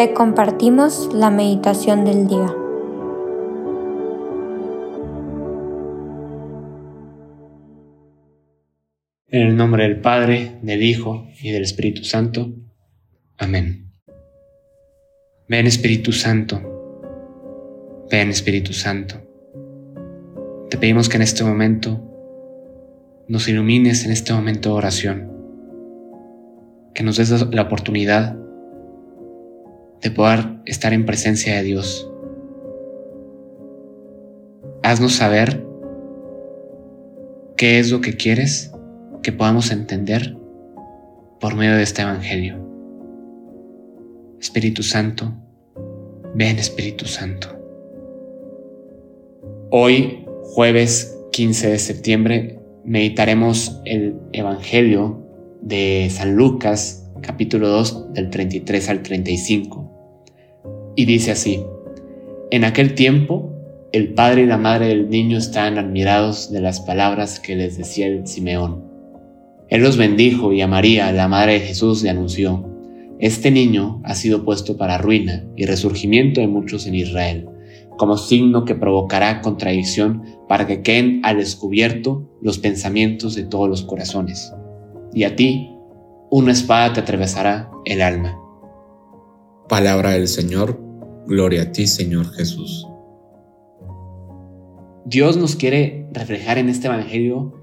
te compartimos la meditación del día. En el nombre del Padre, del Hijo y del Espíritu Santo. Amén. Ven Espíritu Santo. Ven Espíritu Santo. Te pedimos que en este momento nos ilumines en este momento de oración. Que nos des la oportunidad de poder estar en presencia de Dios. Haznos saber qué es lo que quieres que podamos entender por medio de este Evangelio. Espíritu Santo, ven Espíritu Santo. Hoy, jueves 15 de septiembre, meditaremos el Evangelio de San Lucas, capítulo 2, del 33 al 35. Y dice así, en aquel tiempo, el padre y la madre del niño estaban admirados de las palabras que les decía el Simeón. Él los bendijo y a María, la madre de Jesús, le anunció, Este niño ha sido puesto para ruina y resurgimiento de muchos en Israel, como signo que provocará contradicción para que queden al descubierto los pensamientos de todos los corazones. Y a ti, una espada te atravesará el alma. Palabra del Señor, gloria a ti Señor Jesús. Dios nos quiere reflejar en este Evangelio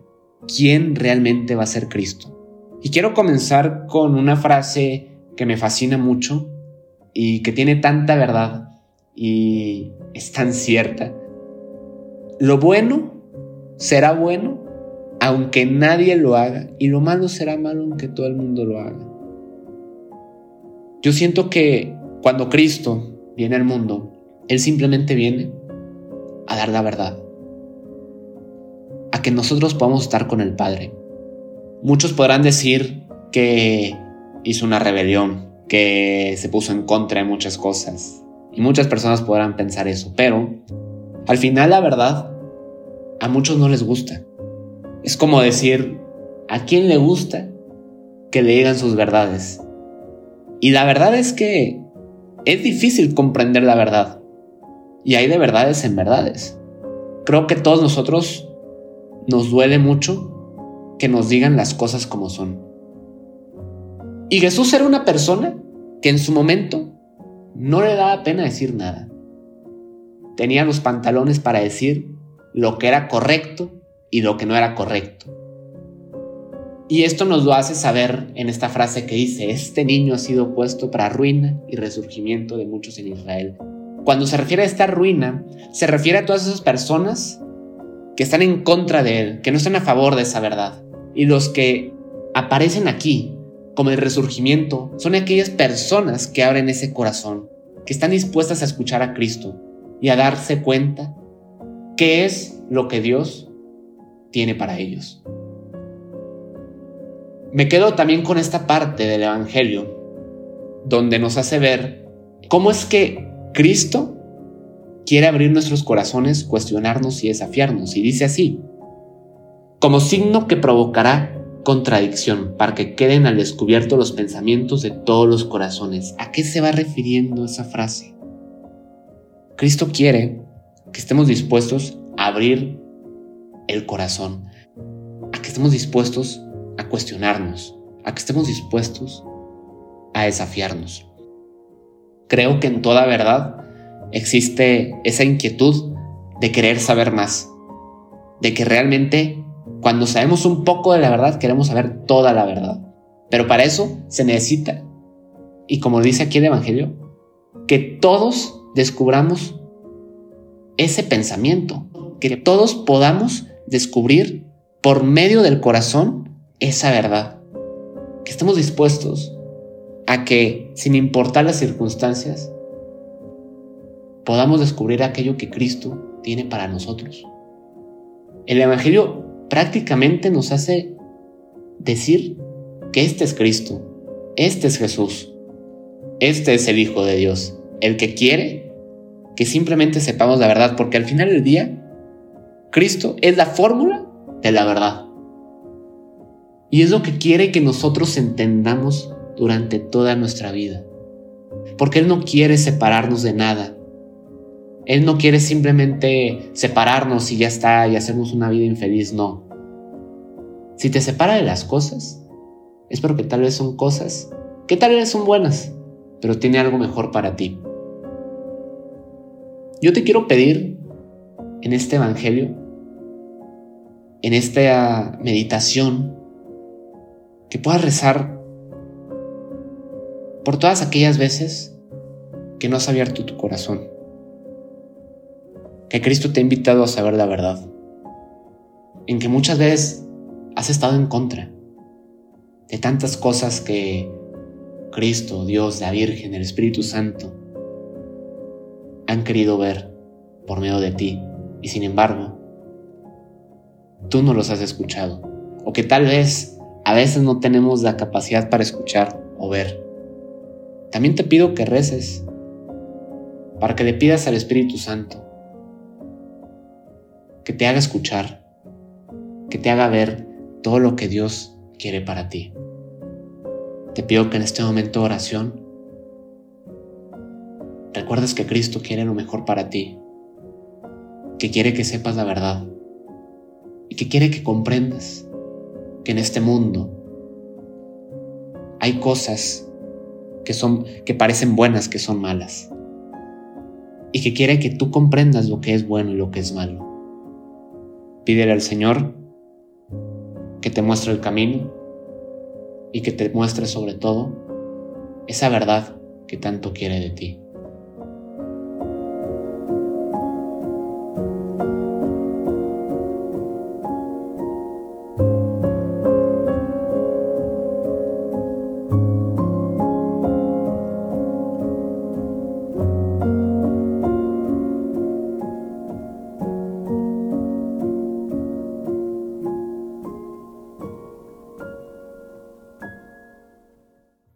quién realmente va a ser Cristo. Y quiero comenzar con una frase que me fascina mucho y que tiene tanta verdad y es tan cierta. Lo bueno será bueno aunque nadie lo haga y lo malo será malo aunque todo el mundo lo haga. Yo siento que cuando Cristo viene al mundo, Él simplemente viene a dar la verdad a que nosotros podamos estar con el Padre. Muchos podrán decir que hizo una rebelión, que se puso en contra de muchas cosas. Y muchas personas podrán pensar eso, pero al final la verdad a muchos no les gusta. Es como decir, ¿a quién le gusta que le digan sus verdades? Y la verdad es que es difícil comprender la verdad. Y hay de verdades en verdades. Creo que todos nosotros nos duele mucho que nos digan las cosas como son. Y Jesús era una persona que en su momento no le daba pena decir nada. Tenía los pantalones para decir lo que era correcto y lo que no era correcto. Y esto nos lo hace saber en esta frase que dice, este niño ha sido puesto para ruina y resurgimiento de muchos en Israel. Cuando se refiere a esta ruina, se refiere a todas esas personas que están en contra de él, que no están a favor de esa verdad. Y los que aparecen aquí como el resurgimiento son aquellas personas que abren ese corazón, que están dispuestas a escuchar a Cristo y a darse cuenta qué es lo que Dios tiene para ellos. Me quedo también con esta parte del Evangelio donde nos hace ver cómo es que Cristo quiere abrir nuestros corazones, cuestionarnos y desafiarnos. Y dice así, como signo que provocará contradicción, para que queden al descubierto los pensamientos de todos los corazones. ¿A qué se va refiriendo esa frase? Cristo quiere que estemos dispuestos a abrir el corazón, a que estemos dispuestos a cuestionarnos, a que estemos dispuestos a desafiarnos. Creo que en toda verdad existe esa inquietud de querer saber más, de que realmente cuando sabemos un poco de la verdad queremos saber toda la verdad. Pero para eso se necesita, y como dice aquí el Evangelio, que todos descubramos ese pensamiento, que todos podamos descubrir por medio del corazón esa verdad, que estemos dispuestos a que, sin importar las circunstancias, podamos descubrir aquello que Cristo tiene para nosotros. El Evangelio prácticamente nos hace decir que este es Cristo, este es Jesús, este es el Hijo de Dios, el que quiere que simplemente sepamos la verdad, porque al final del día, Cristo es la fórmula de la verdad. Y es lo que quiere que nosotros entendamos durante toda nuestra vida. porque Él no quiere separarnos de nada. Él no quiere simplemente separarnos y ya está y hacernos una vida infeliz, no. Si te separa de las cosas, es porque tal vez son cosas que tal vez son buenas, pero tiene algo mejor para ti. Yo te quiero pedir en este Evangelio, en esta meditación, que puedas rezar por todas aquellas veces que no has abierto tu corazón, que Cristo te ha invitado a saber la verdad, en que muchas veces has estado en contra de tantas cosas que Cristo, Dios, la Virgen, el Espíritu Santo han querido ver por medio de ti. Y sin embargo tú no los has escuchado. O que tal vez a veces no tenemos la capacidad para escuchar o ver. También te pido que reces para que le pidas al Espíritu Santo que te haga escuchar, que te haga ver todo lo que Dios quiere para ti. Te pido que en este momento de oración recuerdes que Cristo quiere lo mejor para ti, que quiere que sepas la verdad y que quiere que comprendas que en este mundo hay cosas que son que parecen buenas que son malas y que quiere que tú comprendas lo que es bueno y lo que es malo. Pídele al Señor que te muestre el camino y que te muestre sobre todo esa verdad que tanto quiere de ti.